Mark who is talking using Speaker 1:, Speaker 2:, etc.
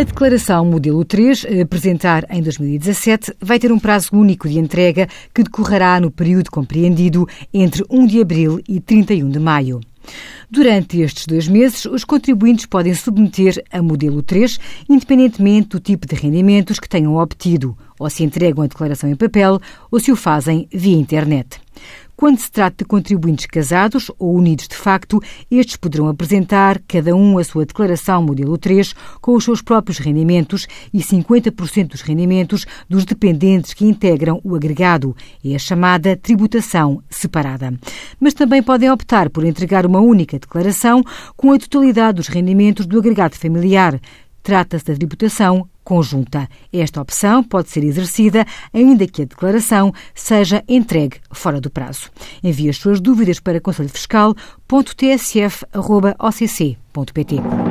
Speaker 1: A declaração modelo 3, a apresentar em 2017, vai ter um prazo único de entrega que decorrerá no período compreendido entre 1 de abril e 31 de maio. Durante estes dois meses, os contribuintes podem submeter a modelo 3, independentemente do tipo de rendimentos que tenham obtido, ou se entregam a declaração em papel ou se o fazem via internet. Quando se trata de contribuintes casados ou unidos de facto, estes poderão apresentar, cada um, a sua declaração modelo 3 com os seus próprios rendimentos e 50% dos rendimentos dos dependentes que integram o agregado. É a chamada tributação separada. Mas também podem optar por entregar uma única declaração com a totalidade dos rendimentos do agregado familiar. Trata-se da tributação conjunta. Esta opção pode ser exercida ainda que a declaração seja entregue fora do prazo. Envie as suas dúvidas para conselhofiscal.tsf.occ.pt.